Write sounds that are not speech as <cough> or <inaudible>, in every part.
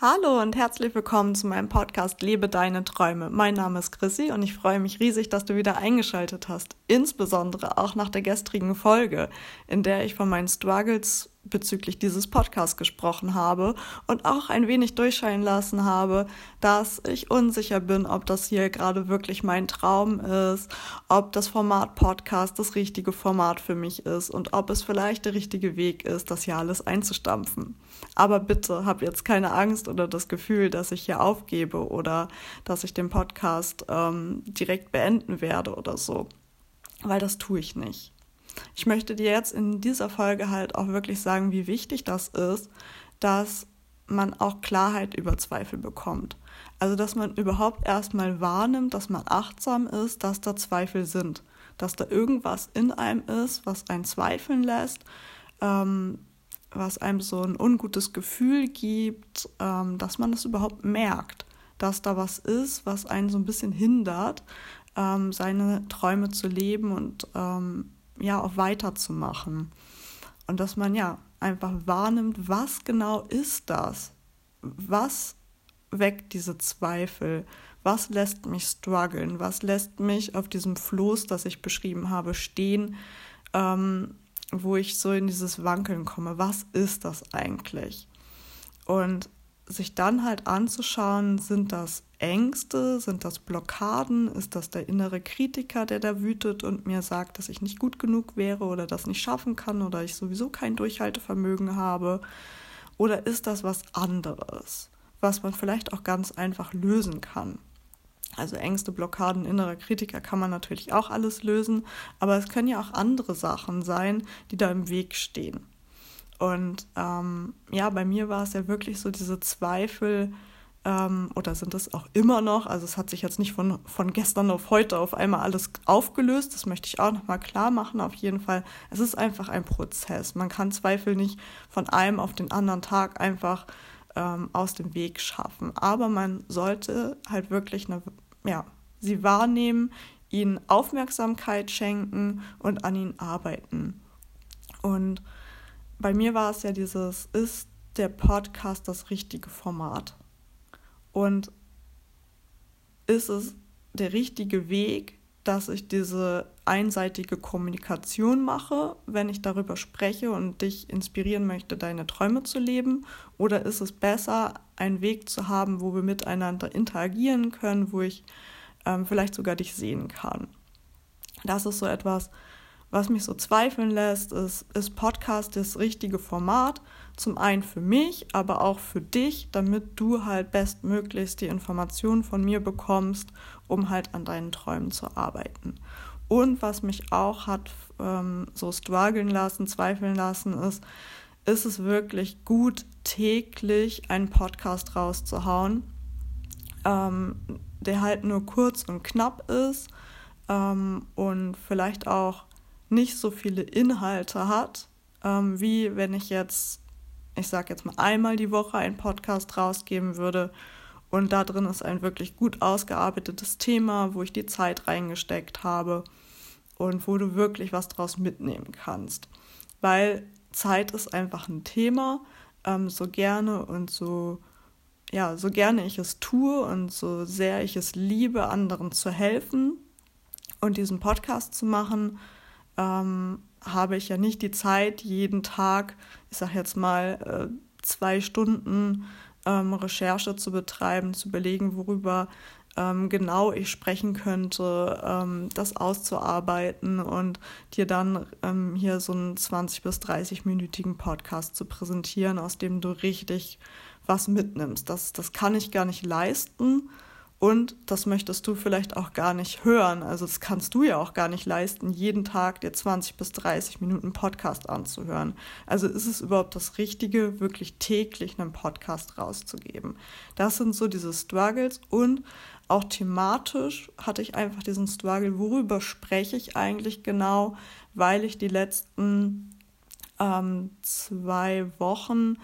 Hallo und herzlich willkommen zu meinem Podcast Lebe deine Träume. Mein Name ist Chrissy und ich freue mich riesig, dass du wieder eingeschaltet hast. Insbesondere auch nach der gestrigen Folge, in der ich von meinen Struggles bezüglich dieses Podcasts gesprochen habe und auch ein wenig durchscheinen lassen habe, dass ich unsicher bin, ob das hier gerade wirklich mein Traum ist, ob das Format Podcast das richtige Format für mich ist und ob es vielleicht der richtige Weg ist, das hier alles einzustampfen. Aber bitte hab jetzt keine Angst oder das Gefühl, dass ich hier aufgebe oder dass ich den Podcast ähm, direkt beenden werde oder so, weil das tue ich nicht. Ich möchte dir jetzt in dieser Folge halt auch wirklich sagen, wie wichtig das ist, dass man auch Klarheit über Zweifel bekommt. Also, dass man überhaupt erstmal wahrnimmt, dass man achtsam ist, dass da Zweifel sind, dass da irgendwas in einem ist, was einen zweifeln lässt, ähm, was einem so ein ungutes Gefühl gibt, ähm, dass man das überhaupt merkt, dass da was ist, was einen so ein bisschen hindert, ähm, seine Träume zu leben und ähm, ja auch weiterzumachen. Und dass man ja einfach wahrnimmt, was genau ist das? Was weckt diese Zweifel? Was lässt mich strugglen? Was lässt mich auf diesem Floß, das ich beschrieben habe, stehen, ähm, wo ich so in dieses Wankeln komme? Was ist das eigentlich? Und sich dann halt anzuschauen, sind das Ängste, sind das Blockaden, ist das der innere Kritiker, der da wütet und mir sagt, dass ich nicht gut genug wäre oder das nicht schaffen kann oder ich sowieso kein Durchhaltevermögen habe? Oder ist das was anderes, was man vielleicht auch ganz einfach lösen kann? Also Ängste, Blockaden, innerer Kritiker kann man natürlich auch alles lösen, aber es können ja auch andere Sachen sein, die da im Weg stehen. Und ähm, ja, bei mir war es ja wirklich so diese Zweifel, ähm, oder sind es auch immer noch, also es hat sich jetzt nicht von, von gestern auf heute auf einmal alles aufgelöst, das möchte ich auch nochmal klar machen, auf jeden Fall. Es ist einfach ein Prozess. Man kann Zweifel nicht von einem auf den anderen Tag einfach ähm, aus dem Weg schaffen. Aber man sollte halt wirklich eine, ja, sie wahrnehmen, ihnen Aufmerksamkeit schenken und an ihnen arbeiten. Und bei mir war es ja dieses, ist der Podcast das richtige Format? Und ist es der richtige Weg, dass ich diese einseitige Kommunikation mache, wenn ich darüber spreche und dich inspirieren möchte, deine Träume zu leben? Oder ist es besser, einen Weg zu haben, wo wir miteinander interagieren können, wo ich ähm, vielleicht sogar dich sehen kann? Das ist so etwas, was mich so zweifeln lässt, ist, ist Podcast das richtige Format? Zum einen für mich, aber auch für dich, damit du halt bestmöglichst die Informationen von mir bekommst, um halt an deinen Träumen zu arbeiten. Und was mich auch hat ähm, so strugglen lassen, zweifeln lassen, ist, ist es wirklich gut, täglich einen Podcast rauszuhauen, ähm, der halt nur kurz und knapp ist ähm, und vielleicht auch nicht so viele Inhalte hat, ähm, wie wenn ich jetzt, ich sage jetzt mal einmal die Woche einen Podcast rausgeben würde und da drin ist ein wirklich gut ausgearbeitetes Thema, wo ich die Zeit reingesteckt habe und wo du wirklich was draus mitnehmen kannst. Weil Zeit ist einfach ein Thema, ähm, so gerne und so, ja, so gerne ich es tue und so sehr ich es liebe, anderen zu helfen und diesen Podcast zu machen, ähm, habe ich ja nicht die Zeit, jeden Tag, ich sage jetzt mal, äh, zwei Stunden ähm, Recherche zu betreiben, zu überlegen, worüber ähm, genau ich sprechen könnte, ähm, das auszuarbeiten und dir dann ähm, hier so einen 20- bis 30-minütigen Podcast zu präsentieren, aus dem du richtig was mitnimmst. Das, das kann ich gar nicht leisten. Und das möchtest du vielleicht auch gar nicht hören. Also das kannst du ja auch gar nicht leisten, jeden Tag dir 20 bis 30 Minuten Podcast anzuhören. Also ist es überhaupt das Richtige, wirklich täglich einen Podcast rauszugeben? Das sind so diese Struggles und auch thematisch hatte ich einfach diesen Struggle, worüber spreche ich eigentlich genau, weil ich die letzten ähm, zwei Wochen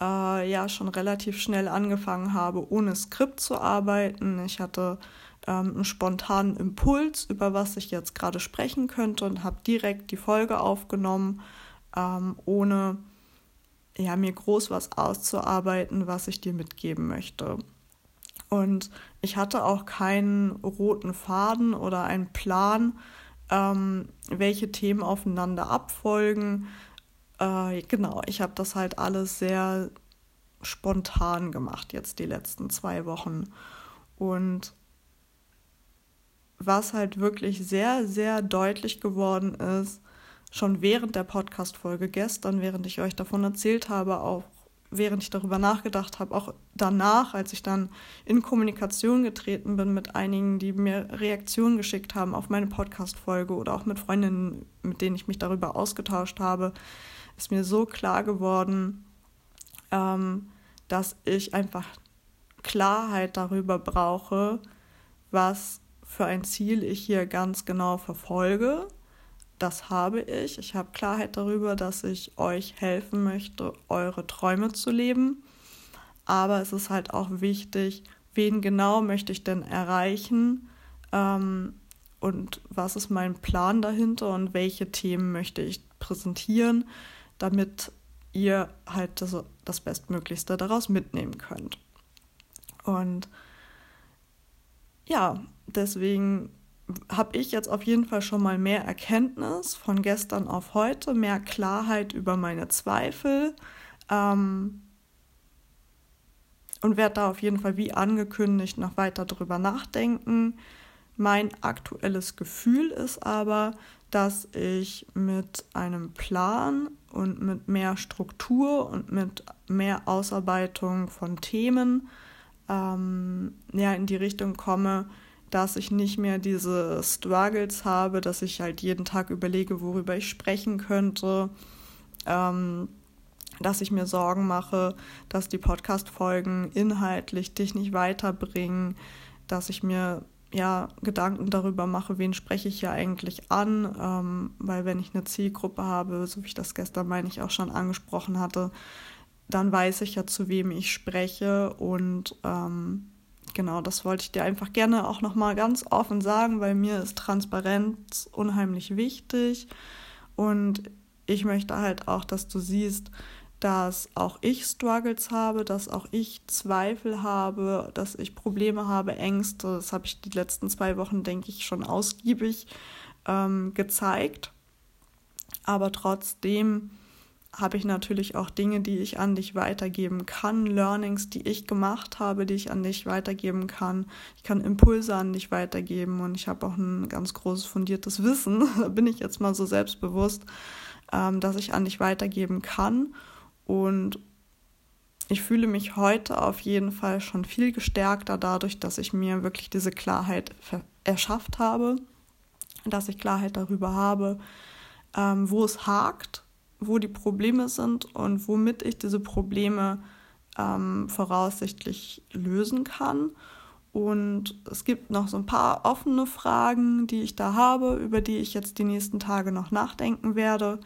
äh, ja schon relativ schnell angefangen habe, ohne Skript zu arbeiten. Ich hatte ähm, einen spontanen Impuls, über was ich jetzt gerade sprechen könnte und habe direkt die Folge aufgenommen, ähm, ohne ja, mir groß was auszuarbeiten, was ich dir mitgeben möchte. Und ich hatte auch keinen roten Faden oder einen Plan, ähm, welche Themen aufeinander abfolgen. Äh, genau, ich habe das halt alles sehr spontan gemacht jetzt die letzten zwei Wochen. Und was halt wirklich sehr, sehr deutlich geworden ist, schon während der Podcast-Folge gestern, während ich euch davon erzählt habe, auch während ich darüber nachgedacht habe, auch danach, als ich dann in Kommunikation getreten bin mit einigen, die mir Reaktionen geschickt haben auf meine Podcast-Folge oder auch mit Freundinnen, mit denen ich mich darüber ausgetauscht habe, ist mir so klar geworden, ähm, dass ich einfach Klarheit darüber brauche, was für ein Ziel ich hier ganz genau verfolge das habe ich. Ich habe Klarheit darüber, dass ich euch helfen möchte, eure Träume zu leben. Aber es ist halt auch wichtig, wen genau möchte ich denn erreichen ähm, und was ist mein Plan dahinter und welche Themen möchte ich präsentieren, damit ihr halt das, das Bestmöglichste daraus mitnehmen könnt. Und ja, deswegen habe ich jetzt auf jeden Fall schon mal mehr Erkenntnis von gestern auf heute, mehr Klarheit über meine Zweifel ähm, und werde da auf jeden Fall wie angekündigt noch weiter drüber nachdenken. Mein aktuelles Gefühl ist aber, dass ich mit einem Plan und mit mehr Struktur und mit mehr Ausarbeitung von Themen ähm, ja, in die Richtung komme, dass ich nicht mehr diese Struggles habe, dass ich halt jeden Tag überlege, worüber ich sprechen könnte, ähm, dass ich mir Sorgen mache, dass die Podcast-Folgen inhaltlich dich nicht weiterbringen, dass ich mir ja Gedanken darüber mache, wen spreche ich hier eigentlich an, ähm, weil wenn ich eine Zielgruppe habe, so wie ich das gestern meine ich auch schon angesprochen hatte, dann weiß ich ja, zu wem ich spreche. Und ähm, genau, das wollte ich dir einfach gerne auch nochmal ganz offen sagen, weil mir ist Transparenz unheimlich wichtig. Und ich möchte halt auch, dass du siehst, dass auch ich Struggles habe, dass auch ich Zweifel habe, dass ich Probleme habe, Ängste. Das habe ich die letzten zwei Wochen, denke ich, schon ausgiebig ähm, gezeigt. Aber trotzdem habe ich natürlich auch Dinge, die ich an dich weitergeben kann, Learnings, die ich gemacht habe, die ich an dich weitergeben kann. Ich kann Impulse an dich weitergeben und ich habe auch ein ganz großes fundiertes Wissen, <laughs> da bin ich jetzt mal so selbstbewusst, ähm, dass ich an dich weitergeben kann. Und ich fühle mich heute auf jeden Fall schon viel gestärkter dadurch, dass ich mir wirklich diese Klarheit erschafft habe, dass ich Klarheit darüber habe, ähm, wo es hakt wo die Probleme sind und womit ich diese Probleme ähm, voraussichtlich lösen kann. Und es gibt noch so ein paar offene Fragen, die ich da habe, über die ich jetzt die nächsten Tage noch nachdenken werde.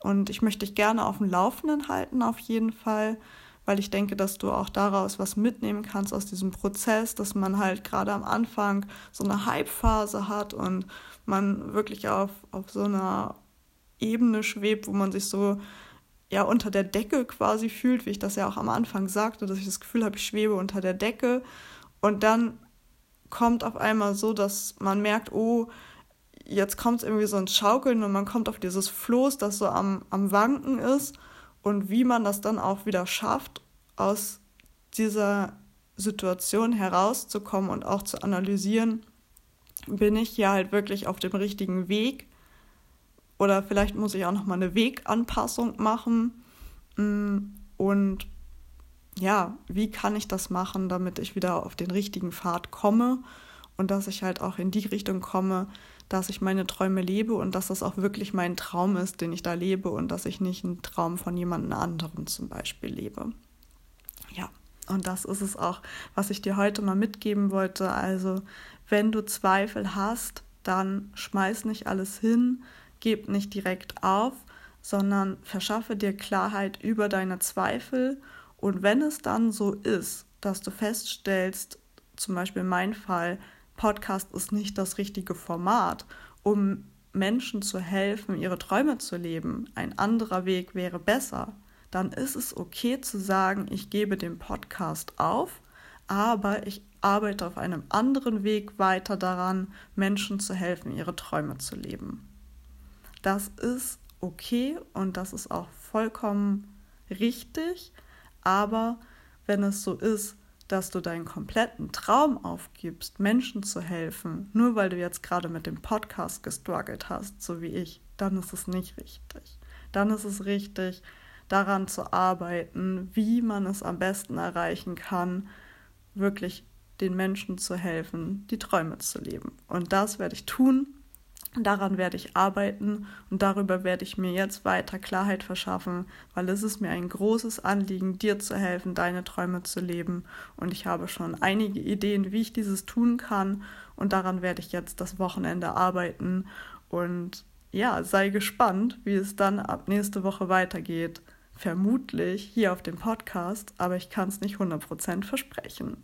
Und ich möchte dich gerne auf dem Laufenden halten, auf jeden Fall, weil ich denke, dass du auch daraus was mitnehmen kannst aus diesem Prozess, dass man halt gerade am Anfang so eine Hype-Phase hat und man wirklich auf, auf so einer Ebene schwebt, wo man sich so ja unter der Decke quasi fühlt, wie ich das ja auch am Anfang sagte, dass ich das Gefühl habe, ich schwebe unter der Decke. Und dann kommt auf einmal so, dass man merkt, oh, jetzt kommt es irgendwie so ins Schaukeln und man kommt auf dieses Floß, das so am, am Wanken ist und wie man das dann auch wieder schafft, aus dieser Situation herauszukommen und auch zu analysieren, bin ich hier halt wirklich auf dem richtigen Weg oder vielleicht muss ich auch noch mal eine Weganpassung machen. Mm, und ja, wie kann ich das machen, damit ich wieder auf den richtigen Pfad komme und dass ich halt auch in die Richtung komme, dass ich meine Träume lebe und dass das auch wirklich mein Traum ist, den ich da lebe und dass ich nicht einen Traum von jemand anderem zum Beispiel lebe. Ja, und das ist es auch, was ich dir heute mal mitgeben wollte. Also, wenn du Zweifel hast, dann schmeiß nicht alles hin, gib nicht direkt auf, sondern verschaffe dir Klarheit über deine Zweifel. Und wenn es dann so ist, dass du feststellst, zum Beispiel mein Fall, Podcast ist nicht das richtige Format, um Menschen zu helfen, ihre Träume zu leben, ein anderer Weg wäre besser, dann ist es okay zu sagen, ich gebe den Podcast auf, aber ich arbeite auf einem anderen Weg weiter daran, Menschen zu helfen, ihre Träume zu leben. Das ist okay und das ist auch vollkommen richtig, aber wenn es so ist, dass du deinen kompletten Traum aufgibst, Menschen zu helfen, nur weil du jetzt gerade mit dem Podcast gestruggelt hast, so wie ich, dann ist es nicht richtig. Dann ist es richtig, daran zu arbeiten, wie man es am besten erreichen kann, wirklich den Menschen zu helfen, die Träume zu leben. Und das werde ich tun, Daran werde ich arbeiten und darüber werde ich mir jetzt weiter Klarheit verschaffen, weil es ist mir ein großes Anliegen, dir zu helfen, deine Träume zu leben. Und ich habe schon einige Ideen, wie ich dieses tun kann. Und daran werde ich jetzt das Wochenende arbeiten. Und ja, sei gespannt, wie es dann ab nächste Woche weitergeht. Vermutlich hier auf dem Podcast, aber ich kann es nicht 100% versprechen.